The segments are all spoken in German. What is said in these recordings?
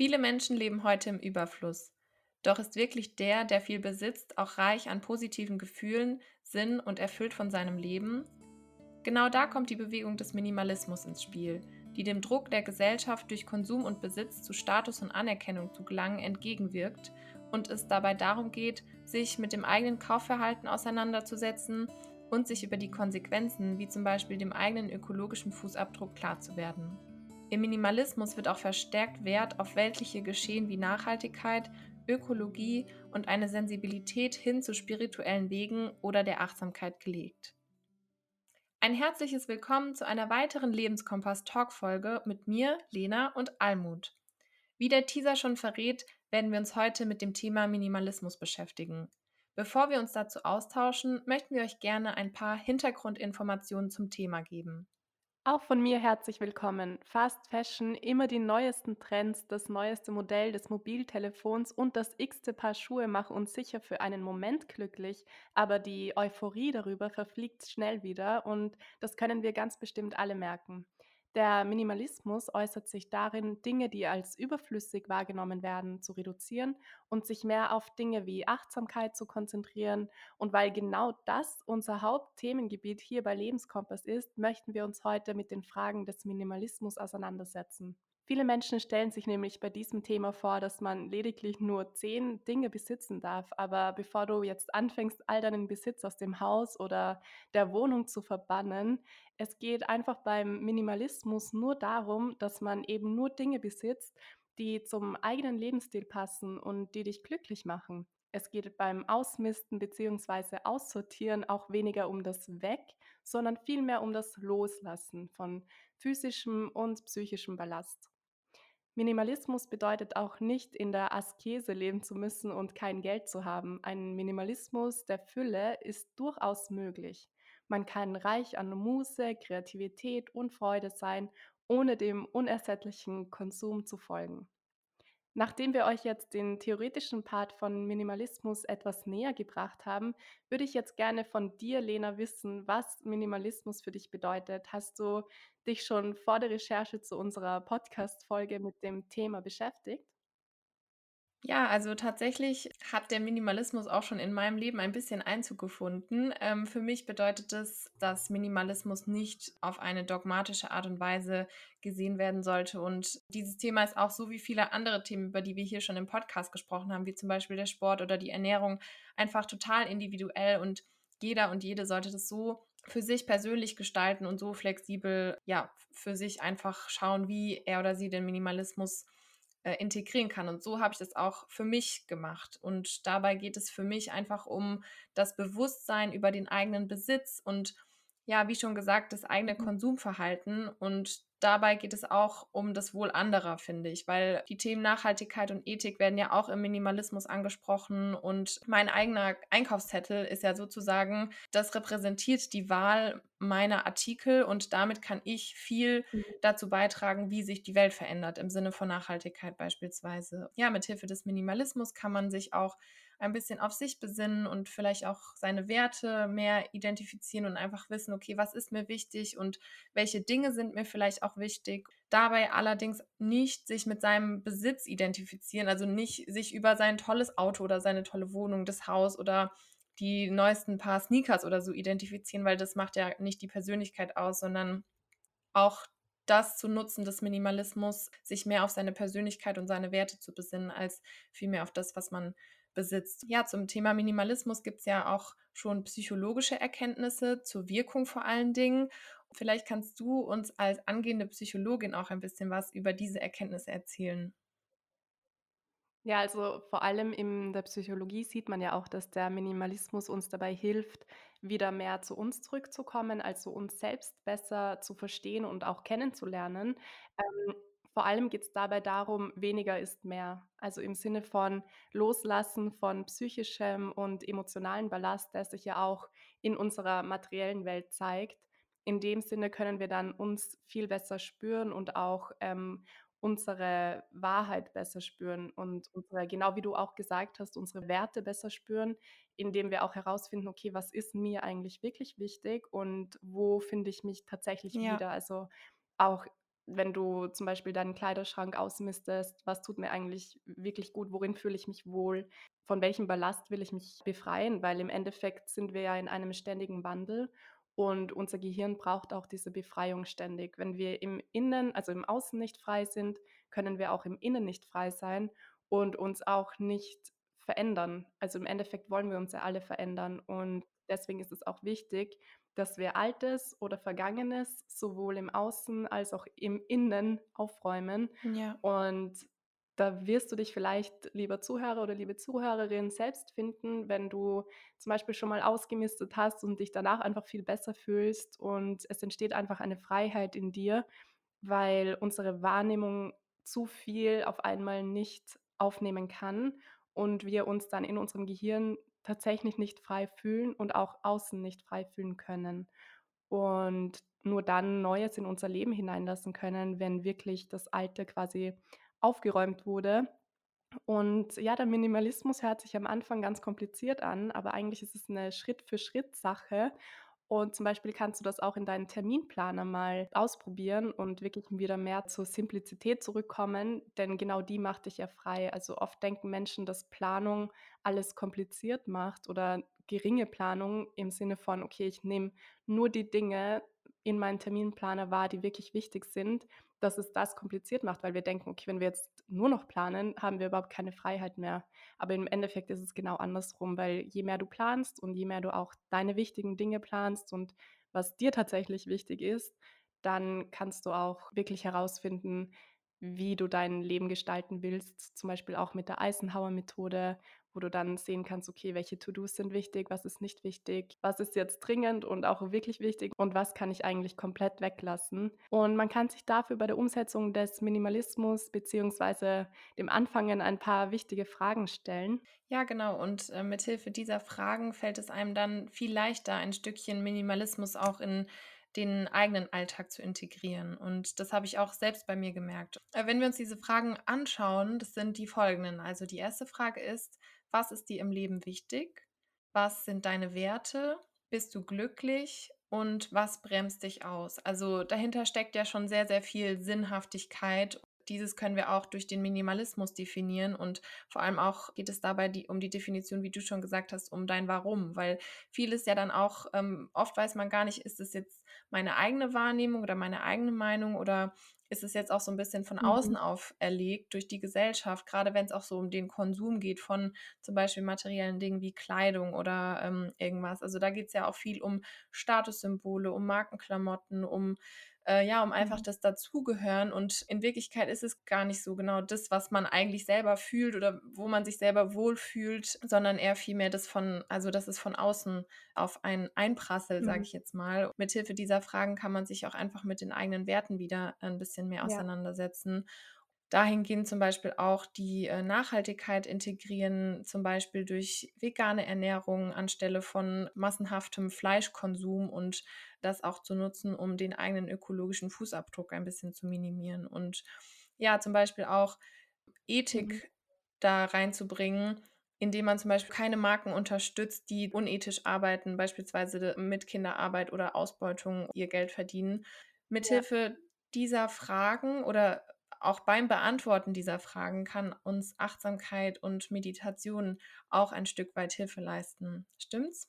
Viele Menschen leben heute im Überfluss. Doch ist wirklich der, der viel besitzt, auch reich an positiven Gefühlen, Sinn und erfüllt von seinem Leben? Genau da kommt die Bewegung des Minimalismus ins Spiel, die dem Druck der Gesellschaft durch Konsum und Besitz zu Status und Anerkennung zu gelangen entgegenwirkt und es dabei darum geht, sich mit dem eigenen Kaufverhalten auseinanderzusetzen und sich über die Konsequenzen, wie zum Beispiel dem eigenen ökologischen Fußabdruck, klar zu werden. Im Minimalismus wird auch verstärkt Wert auf weltliche Geschehen wie Nachhaltigkeit, Ökologie und eine Sensibilität hin zu spirituellen Wegen oder der Achtsamkeit gelegt. Ein herzliches Willkommen zu einer weiteren Lebenskompass-Talk-Folge mit mir, Lena und Almut. Wie der Teaser schon verrät, werden wir uns heute mit dem Thema Minimalismus beschäftigen. Bevor wir uns dazu austauschen, möchten wir euch gerne ein paar Hintergrundinformationen zum Thema geben. Auch von mir herzlich willkommen. Fast Fashion, immer die neuesten Trends, das neueste Modell des Mobiltelefons und das x-te Paar Schuhe machen uns sicher für einen Moment glücklich, aber die Euphorie darüber verfliegt schnell wieder und das können wir ganz bestimmt alle merken. Der Minimalismus äußert sich darin, Dinge, die als überflüssig wahrgenommen werden, zu reduzieren und sich mehr auf Dinge wie Achtsamkeit zu konzentrieren. Und weil genau das unser Hauptthemengebiet hier bei Lebenskompass ist, möchten wir uns heute mit den Fragen des Minimalismus auseinandersetzen. Viele Menschen stellen sich nämlich bei diesem Thema vor, dass man lediglich nur zehn Dinge besitzen darf. Aber bevor du jetzt anfängst, all deinen Besitz aus dem Haus oder der Wohnung zu verbannen, es geht einfach beim Minimalismus nur darum, dass man eben nur Dinge besitzt, die zum eigenen Lebensstil passen und die dich glücklich machen. Es geht beim Ausmisten bzw. Aussortieren auch weniger um das Weg, sondern vielmehr um das Loslassen von physischem und psychischem Ballast. Minimalismus bedeutet auch nicht, in der Askese leben zu müssen und kein Geld zu haben. Ein Minimalismus der Fülle ist durchaus möglich. Man kann reich an Muße, Kreativität und Freude sein, ohne dem unersättlichen Konsum zu folgen. Nachdem wir euch jetzt den theoretischen Part von Minimalismus etwas näher gebracht haben, würde ich jetzt gerne von dir, Lena, wissen, was Minimalismus für dich bedeutet. Hast du dich schon vor der Recherche zu unserer Podcast-Folge mit dem Thema beschäftigt? Ja, also tatsächlich hat der Minimalismus auch schon in meinem Leben ein bisschen Einzug gefunden. Ähm, für mich bedeutet es, dass Minimalismus nicht auf eine dogmatische Art und Weise gesehen werden sollte. Und dieses Thema ist auch so wie viele andere Themen, über die wir hier schon im Podcast gesprochen haben, wie zum Beispiel der Sport oder die Ernährung, einfach total individuell und jeder und jede sollte das so für sich persönlich gestalten und so flexibel, ja, für sich einfach schauen, wie er oder sie den Minimalismus äh, integrieren kann. Und so habe ich das auch für mich gemacht. Und dabei geht es für mich einfach um das Bewusstsein über den eigenen Besitz und ja, wie schon gesagt, das eigene mhm. Konsumverhalten. Und dabei geht es auch um das Wohl anderer, finde ich, weil die Themen Nachhaltigkeit und Ethik werden ja auch im Minimalismus angesprochen. Und mein eigener Einkaufszettel ist ja sozusagen, das repräsentiert die Wahl meiner Artikel und damit kann ich viel mhm. dazu beitragen, wie sich die Welt verändert, im Sinne von Nachhaltigkeit beispielsweise. Ja, mit Hilfe des Minimalismus kann man sich auch ein bisschen auf sich besinnen und vielleicht auch seine Werte mehr identifizieren und einfach wissen, okay, was ist mir wichtig und welche Dinge sind mir vielleicht auch wichtig. Dabei allerdings nicht sich mit seinem Besitz identifizieren, also nicht sich über sein tolles Auto oder seine tolle Wohnung, das Haus oder die neuesten paar Sneakers oder so identifizieren, weil das macht ja nicht die Persönlichkeit aus, sondern auch das zu nutzen des Minimalismus, sich mehr auf seine Persönlichkeit und seine Werte zu besinnen, als vielmehr auf das, was man besitzt. Ja, zum Thema Minimalismus gibt es ja auch schon psychologische Erkenntnisse zur Wirkung vor allen Dingen. Vielleicht kannst du uns als angehende Psychologin auch ein bisschen was über diese Erkenntnisse erzählen. Ja, also vor allem in der Psychologie sieht man ja auch, dass der Minimalismus uns dabei hilft, wieder mehr zu uns zurückzukommen, also uns selbst besser zu verstehen und auch kennenzulernen. Ähm, vor allem geht es dabei darum, weniger ist mehr. Also im Sinne von Loslassen von psychischem und emotionalen Ballast, der sich ja auch in unserer materiellen Welt zeigt. In dem Sinne können wir dann uns viel besser spüren und auch ähm, unsere Wahrheit besser spüren und unsere, genau wie du auch gesagt hast, unsere Werte besser spüren, indem wir auch herausfinden, okay, was ist mir eigentlich wirklich wichtig und wo finde ich mich tatsächlich ja. wieder? Also auch wenn du zum Beispiel deinen Kleiderschrank ausmistest, was tut mir eigentlich wirklich gut, worin fühle ich mich wohl, von welchem Ballast will ich mich befreien, weil im Endeffekt sind wir ja in einem ständigen Wandel und unser Gehirn braucht auch diese Befreiung ständig. Wenn wir im Innen, also im Außen nicht frei sind, können wir auch im Innen nicht frei sein und uns auch nicht verändern. Also im Endeffekt wollen wir uns ja alle verändern und deswegen ist es auch wichtig, dass wir Altes oder Vergangenes sowohl im Außen als auch im Innen aufräumen. Ja. Und da wirst du dich vielleicht, lieber Zuhörer oder liebe Zuhörerin, selbst finden, wenn du zum Beispiel schon mal ausgemistet hast und dich danach einfach viel besser fühlst und es entsteht einfach eine Freiheit in dir, weil unsere Wahrnehmung zu viel auf einmal nicht aufnehmen kann und wir uns dann in unserem Gehirn tatsächlich nicht frei fühlen und auch außen nicht frei fühlen können. Und nur dann Neues in unser Leben hineinlassen können, wenn wirklich das Alte quasi aufgeräumt wurde. Und ja, der Minimalismus hört sich am Anfang ganz kompliziert an, aber eigentlich ist es eine Schritt-für-Schritt-Sache. Und zum Beispiel kannst du das auch in deinen Terminplaner mal ausprobieren und wirklich wieder mehr zur Simplizität zurückkommen, denn genau die macht dich ja frei. Also oft denken Menschen, dass Planung alles kompliziert macht oder geringe Planung im Sinne von, okay, ich nehme nur die Dinge in meinen Terminplaner wahr, die wirklich wichtig sind, dass es das kompliziert macht, weil wir denken, okay, wenn wir jetzt nur noch planen, haben wir überhaupt keine Freiheit mehr. Aber im Endeffekt ist es genau andersrum, weil je mehr du planst und je mehr du auch deine wichtigen Dinge planst und was dir tatsächlich wichtig ist, dann kannst du auch wirklich herausfinden, wie du dein Leben gestalten willst, zum Beispiel auch mit der Eisenhower-Methode, wo du dann sehen kannst, okay, welche To-Dos sind wichtig, was ist nicht wichtig, was ist jetzt dringend und auch wirklich wichtig und was kann ich eigentlich komplett weglassen. Und man kann sich dafür bei der Umsetzung des Minimalismus beziehungsweise dem Anfangen ein paar wichtige Fragen stellen. Ja, genau. Und äh, mithilfe dieser Fragen fällt es einem dann viel leichter, ein Stückchen Minimalismus auch in den eigenen Alltag zu integrieren. Und das habe ich auch selbst bei mir gemerkt. Äh, wenn wir uns diese Fragen anschauen, das sind die folgenden. Also die erste Frage ist, was ist dir im Leben wichtig? Was sind deine Werte? Bist du glücklich? Und was bremst dich aus? Also dahinter steckt ja schon sehr, sehr viel Sinnhaftigkeit dieses können wir auch durch den Minimalismus definieren und vor allem auch geht es dabei die, um die Definition, wie du schon gesagt hast, um dein Warum, weil vieles ja dann auch, ähm, oft weiß man gar nicht, ist es jetzt meine eigene Wahrnehmung oder meine eigene Meinung oder ist es jetzt auch so ein bisschen von außen Mhm. auferlegt durch die Gesellschaft, gerade wenn es auch so um den Konsum geht von zum Beispiel materiellen Dingen wie Kleidung oder ähm, irgendwas. Also da geht es ja auch viel um Statussymbole, um Markenklamotten, um äh, ja, um einfach Mhm. das Dazugehören. Und in Wirklichkeit ist es gar nicht so genau das, was man eigentlich selber fühlt oder wo man sich selber wohlfühlt, sondern eher vielmehr das von, also dass es von außen auf einen einprasselt, sage Mhm. ich jetzt mal. Mithilfe dieser Fragen kann man sich auch einfach mit den eigenen Werten wieder ein bisschen mehr Ja. Dahingehend zum Beispiel auch die äh, Nachhaltigkeit integrieren, zum Beispiel durch vegane Ernährung anstelle von massenhaftem Fleischkonsum und das auch zu nutzen, um den eigenen ökologischen Fußabdruck ein bisschen zu minimieren. Und ja, zum Beispiel auch Mhm. Ethik da reinzubringen, indem man zum Beispiel keine Marken unterstützt, die unethisch arbeiten, beispielsweise mit Kinderarbeit oder Ausbeutung ihr Geld verdienen. Ja. Mithilfe dieser Fragen oder auch beim Beantworten dieser Fragen kann uns Achtsamkeit und Meditation auch ein Stück weit Hilfe leisten. Stimmt's?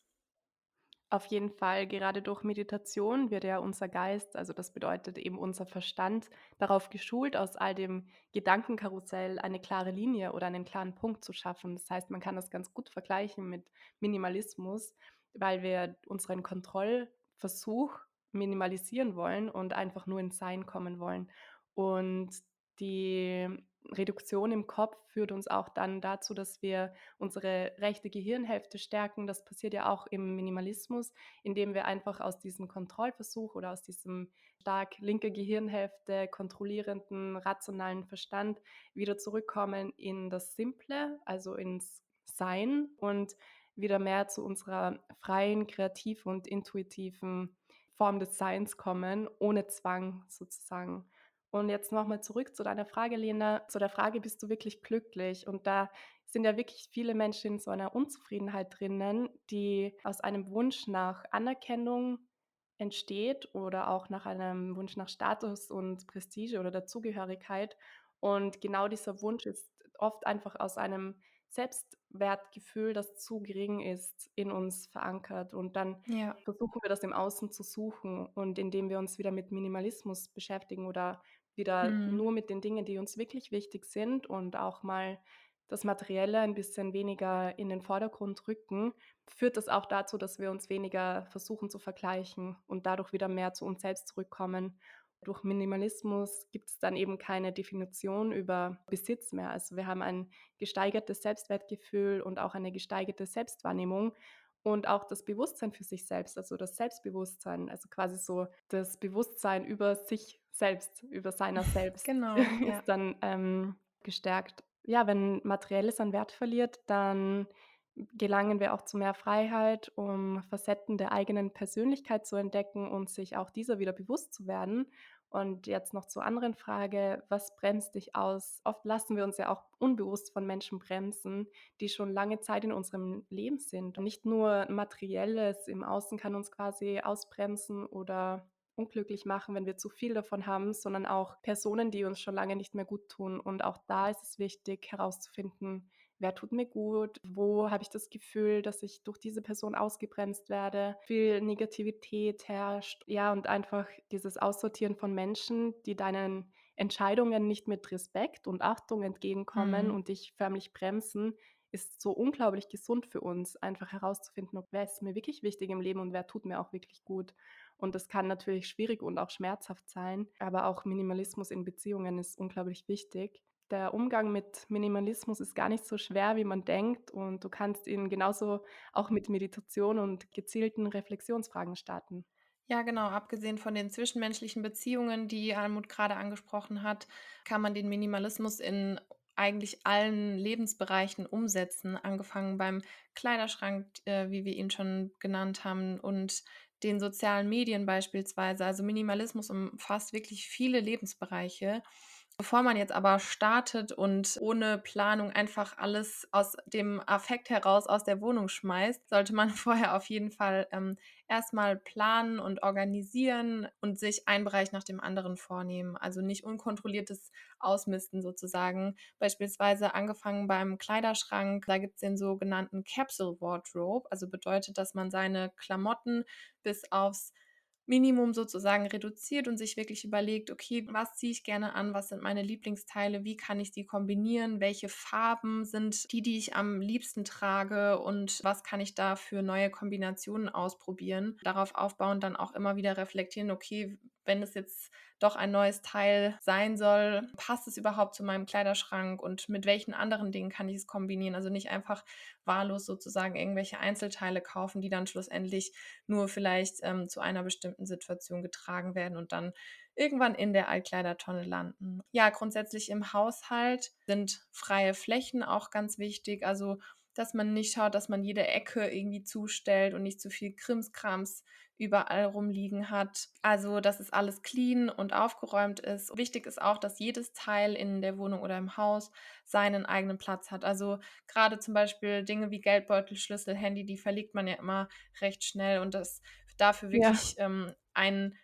Auf jeden Fall, gerade durch Meditation wird ja unser Geist, also das bedeutet eben unser Verstand, darauf geschult, aus all dem Gedankenkarussell eine klare Linie oder einen klaren Punkt zu schaffen. Das heißt, man kann das ganz gut vergleichen mit Minimalismus, weil wir unseren Kontrollversuch minimalisieren wollen und einfach nur ins Sein kommen wollen. Und die Reduktion im Kopf führt uns auch dann dazu, dass wir unsere rechte Gehirnhälfte stärken. Das passiert ja auch im Minimalismus, indem wir einfach aus diesem Kontrollversuch oder aus diesem stark linke Gehirnhälfte kontrollierenden, rationalen Verstand wieder zurückkommen in das Simple, also ins Sein und wieder mehr zu unserer freien, kreativen und intuitiven Form des Seins kommen, ohne Zwang sozusagen. Und jetzt nochmal zurück zu deiner Frage, Lena, zu der Frage, bist du wirklich glücklich? Und da sind ja wirklich viele Menschen in so einer Unzufriedenheit drinnen, die aus einem Wunsch nach Anerkennung entsteht oder auch nach einem Wunsch nach Status und Prestige oder Dazugehörigkeit. Und genau dieser Wunsch ist oft einfach aus einem Selbstwertgefühl, das zu gering ist, in uns verankert. Und dann Ja. versuchen wir das im Außen zu suchen. Und indem wir uns wieder mit Minimalismus beschäftigen oder wieder Mhm. nur mit den Dingen, die uns wirklich wichtig sind und auch mal das Materielle ein bisschen weniger in den Vordergrund rücken, führt das auch dazu, dass wir uns weniger versuchen zu vergleichen und dadurch wieder mehr zu uns selbst zurückkommen. Durch Minimalismus gibt es dann eben keine Definition über Besitz mehr. Also wir haben ein gesteigertes Selbstwertgefühl und auch eine gesteigerte Selbstwahrnehmung und auch das Bewusstsein für sich selbst, also das Selbstbewusstsein, also quasi so das Bewusstsein über sich selbst, über seiner selbst Genau, ja. ist dann ähm, gestärkt. Ja, wenn Materielles an Wert verliert, dann gelangen wir auch zu mehr Freiheit, um Facetten der eigenen Persönlichkeit zu entdecken und sich auch dieser wieder bewusst zu werden. Und jetzt noch zur anderen Frage, was bremst dich aus? Oft lassen wir uns ja auch unbewusst von Menschen bremsen, die schon lange Zeit in unserem Leben sind. Und nicht nur materielles im Außen kann uns quasi ausbremsen oder unglücklich machen, wenn wir zu viel davon haben, sondern auch Personen, die uns schon lange nicht mehr gut tun. Und auch da ist es wichtig herauszufinden, wer tut mir gut, wo habe ich das Gefühl, dass ich durch diese Person ausgebremst werde, viel Negativität herrscht. Ja, und einfach dieses Aussortieren von Menschen, die deinen Entscheidungen nicht mit Respekt und Achtung entgegenkommen Mhm. und dich förmlich bremsen, ist so unglaublich gesund für uns, einfach herauszufinden, ob wer ist mir wirklich wichtig im Leben und wer tut mir auch wirklich gut. Und das kann natürlich schwierig und auch schmerzhaft sein, aber auch Minimalismus in Beziehungen ist unglaublich wichtig. Der Umgang mit Minimalismus ist gar nicht so schwer, wie man denkt und du kannst ihn genauso auch mit Meditation und gezielten Reflexionsfragen starten. Ja, genau. Abgesehen von den zwischenmenschlichen Beziehungen, die Almut gerade angesprochen hat, kann man den Minimalismus in eigentlich allen Lebensbereichen umsetzen, angefangen beim Kleiderschrank, äh, wie wir ihn schon genannt haben, und den sozialen Medien beispielsweise. Also Minimalismus umfasst wirklich viele Lebensbereiche. Bevor man jetzt aber startet und ohne Planung einfach alles aus dem Affekt heraus aus der Wohnung schmeißt, sollte man vorher auf jeden Fall ähm, erstmal planen und organisieren und sich einen Bereich nach dem anderen vornehmen. Also nicht unkontrolliertes Ausmisten sozusagen. Beispielsweise angefangen beim Kleiderschrank, da gibt es den sogenannten Capsule Wardrobe, also bedeutet, dass man seine Klamotten bis aufs Minimum sozusagen reduziert und sich wirklich überlegt, okay, was ziehe ich gerne an, was sind meine Lieblingsteile, wie kann ich die kombinieren, welche Farben sind die, die ich am liebsten trage und was kann ich da für neue Kombinationen ausprobieren. Darauf aufbauen, dann auch immer wieder reflektieren, okay, wenn es jetzt doch ein neues Teil sein soll, passt es überhaupt zu meinem Kleiderschrank und mit welchen anderen Dingen kann ich es kombinieren? Also nicht einfach wahllos sozusagen irgendwelche Einzelteile kaufen, die dann schlussendlich nur vielleicht ähm, zu einer bestimmten Situation getragen werden und dann irgendwann in der Altkleidertonne landen. Ja, grundsätzlich im Haushalt sind freie Flächen auch ganz wichtig. Also dass man nicht schaut, dass man jede Ecke irgendwie zustellt und nicht zu viel Krimskrams überall rumliegen hat. Also, dass es alles clean und aufgeräumt ist. Wichtig ist auch, dass jedes Teil in der Wohnung oder im Haus seinen eigenen Platz hat. Also gerade zum Beispiel Dinge wie Geldbeutel, Schlüssel, Handy, die verlegt man ja immer recht schnell und dass dafür Ja. wirklich ähm, ein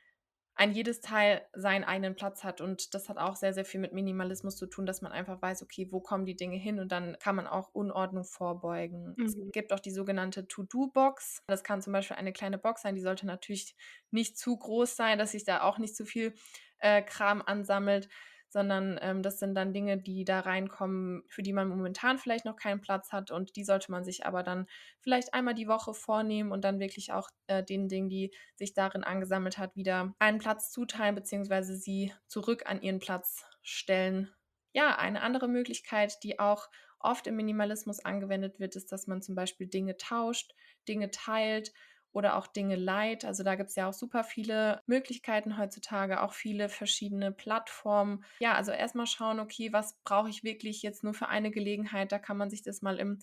ein jedes Teil seinen eigenen Platz hat und das hat auch sehr, sehr viel mit Minimalismus zu tun, dass man einfach weiß, okay, wo kommen die Dinge hin und dann kann man auch Unordnung vorbeugen. Es Mhm. gibt auch die sogenannte To-Do-Box. Das kann zum Beispiel eine kleine Box sein, die sollte natürlich nicht zu groß sein, dass sich da auch nicht zu viel äh, Kram ansammelt, sondern ähm, das sind dann Dinge, die da reinkommen, für die man momentan vielleicht noch keinen Platz hat und die sollte man sich aber dann vielleicht einmal die Woche vornehmen und dann wirklich auch äh, den Dingen, die sich darin angesammelt hat, wieder einen Platz zuteilen bzw. sie zurück an ihren Platz stellen. Ja, eine andere Möglichkeit, die auch oft im Minimalismus angewendet wird, ist, dass man zum Beispiel Dinge tauscht, Dinge teilt oder auch Dinge leiht. Also da gibt es ja auch super viele Möglichkeiten heutzutage, auch viele verschiedene Plattformen. Ja, also erstmal schauen, okay, was brauche ich wirklich jetzt nur für eine Gelegenheit? Da kann man sich das mal im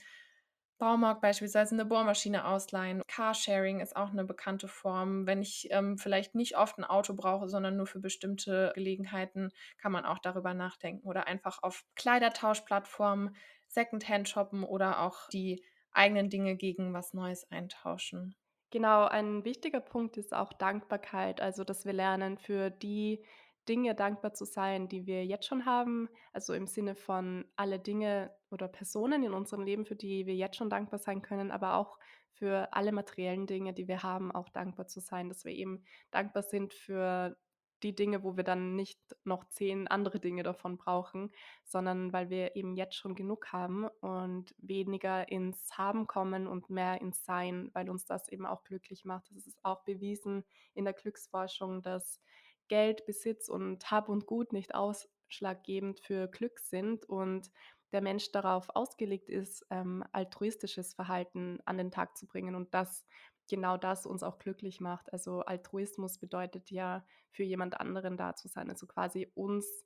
Baumarkt beispielsweise eine Bohrmaschine ausleihen. Carsharing ist auch eine bekannte Form. Wenn ich ähm, vielleicht nicht oft ein Auto brauche, sondern nur für bestimmte Gelegenheiten, kann man auch darüber nachdenken. Oder einfach auf Kleidertauschplattformen Secondhand shoppen oder auch die eigenen Dinge gegen was Neues eintauschen. Genau, ein wichtiger Punkt ist auch Dankbarkeit, also dass wir lernen, für die Dinge dankbar zu sein, die wir jetzt schon haben. Also im Sinne von alle Dinge oder Personen in unserem Leben, für die wir jetzt schon dankbar sein können, aber auch für alle materiellen Dinge, die wir haben, auch dankbar zu sein, dass wir eben dankbar sind für die Dinge, wo wir dann nicht noch 10 andere Dinge davon brauchen, sondern weil wir eben jetzt schon genug haben und weniger ins Haben kommen und mehr ins Sein, weil uns das eben auch glücklich macht. Das ist auch bewiesen in der Glücksforschung, dass Geld, Besitz und Hab und Gut nicht ausschlaggebend für Glück sind und der Mensch darauf ausgelegt ist, ähm, altruistisches Verhalten an den Tag zu bringen und dass genau das uns auch glücklich macht. Also Altruismus bedeutet ja, für jemand anderen da zu sein, also quasi uns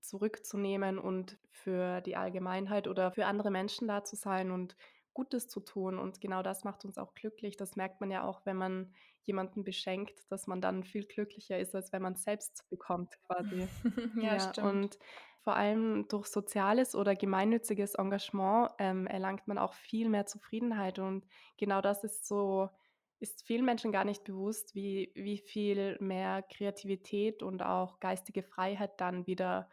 zurückzunehmen und für die Allgemeinheit oder für andere Menschen da zu sein und Gutes zu tun. Und genau das macht uns auch glücklich. Das merkt man ja auch, wenn man jemanden beschenkt, dass man dann viel glücklicher ist, als wenn man es selbst bekommt quasi. Ja, Ja, stimmt. und vor allem durch soziales oder gemeinnütziges Engagement, ähm, erlangt man auch viel mehr Zufriedenheit und genau das ist so ist vielen Menschen gar nicht bewusst, wie wie viel mehr Kreativität und auch geistige Freiheit dann wieder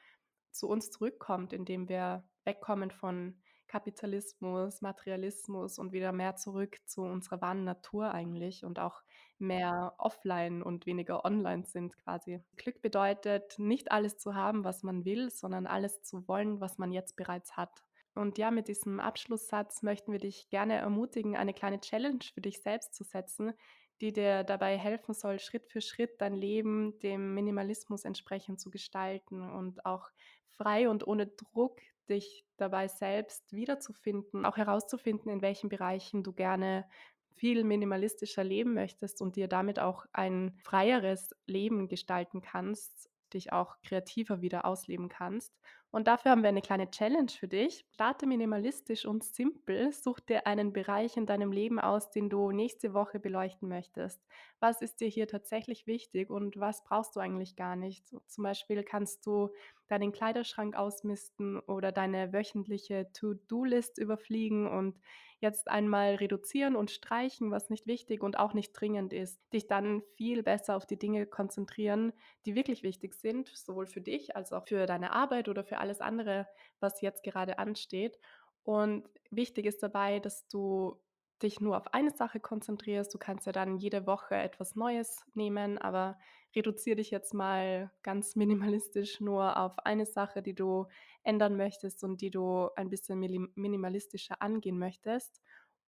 zu uns zurückkommt, indem wir wegkommen von Kapitalismus, Materialismus und wieder mehr zurück zu unserer wahren Natur eigentlich und auch mehr offline und weniger online sind quasi. Glück bedeutet, nicht alles zu haben, was man will, sondern alles zu wollen, was man jetzt bereits hat. Und ja, mit diesem Abschlusssatz möchten wir dich gerne ermutigen, eine kleine Challenge für dich selbst zu setzen, die dir dabei helfen soll, Schritt für Schritt dein Leben dem Minimalismus entsprechend zu gestalten und auch frei und ohne Druck dich dabei selbst wiederzufinden, auch herauszufinden, in welchen Bereichen du gerne viel minimalistischer leben möchtest und dir damit auch ein freieres Leben gestalten kannst, dich auch kreativer wieder ausleben kannst. Und dafür haben wir eine kleine Challenge für dich. Starte minimalistisch und simpel. Such dir einen Bereich in deinem Leben aus, den du nächste Woche beleuchten möchtest. Was ist dir hier tatsächlich wichtig und was brauchst du eigentlich gar nicht? Zum Beispiel kannst du deinen Kleiderschrank ausmisten oder deine wöchentliche To-Do-List überfliegen und jetzt einmal reduzieren und streichen, was nicht wichtig und auch nicht dringend ist. Dich dann viel besser auf die Dinge konzentrieren, die wirklich wichtig sind, sowohl für dich als auch für deine Arbeit oder für alles andere, was jetzt gerade ansteht. Und wichtig ist dabei, dass du dich nur auf eine Sache konzentrierst. Du kannst ja dann jede Woche etwas Neues nehmen, aber reduziere dich jetzt mal ganz minimalistisch nur auf eine Sache, die du ändern möchtest und die du ein bisschen minimalistischer angehen möchtest.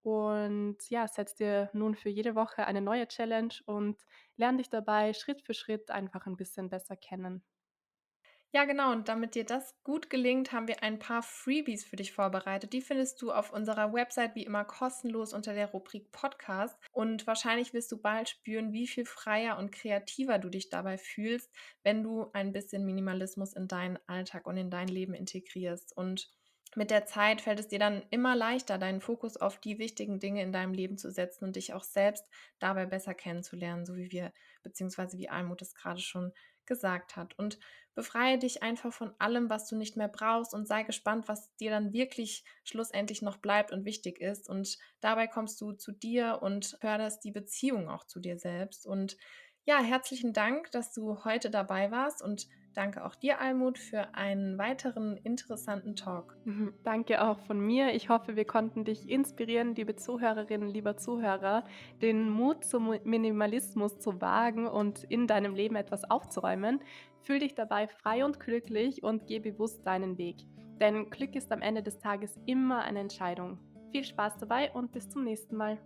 Und ja, setz dir nun für jede Woche eine neue Challenge und lerne dich dabei Schritt für Schritt einfach ein bisschen besser kennen. Ja, genau. Und damit dir das gut gelingt, haben wir ein paar Freebies für dich vorbereitet. Die findest du auf unserer Website wie immer kostenlos unter der Rubrik Podcast. Und wahrscheinlich wirst du bald spüren, wie viel freier und kreativer du dich dabei fühlst, wenn du ein bisschen Minimalismus in deinen Alltag und in dein Leben integrierst. Und mit der Zeit fällt es dir dann immer leichter, deinen Fokus auf die wichtigen Dinge in deinem Leben zu setzen und dich auch selbst dabei besser kennenzulernen, so wie wir, beziehungsweise wie Almut es gerade schon gesagt hat. Und befreie dich einfach von allem, was du nicht mehr brauchst und sei gespannt, was dir dann wirklich schlussendlich noch bleibt und wichtig ist. Und dabei kommst du zu dir und förderst die Beziehung auch zu dir selbst. Und ja, herzlichen Dank, dass du heute dabei warst und danke auch dir, Almut, für einen weiteren interessanten Talk. Mhm, Danke auch von mir. Ich hoffe, wir konnten dich inspirieren, liebe Zuhörerinnen, lieber Zuhörer, den Mut zum Minimalismus zu wagen und in deinem Leben etwas aufzuräumen. Fühl dich dabei frei und glücklich und geh bewusst deinen Weg. Denn Glück ist am Ende des Tages immer eine Entscheidung. Viel Spaß dabei und bis zum nächsten Mal.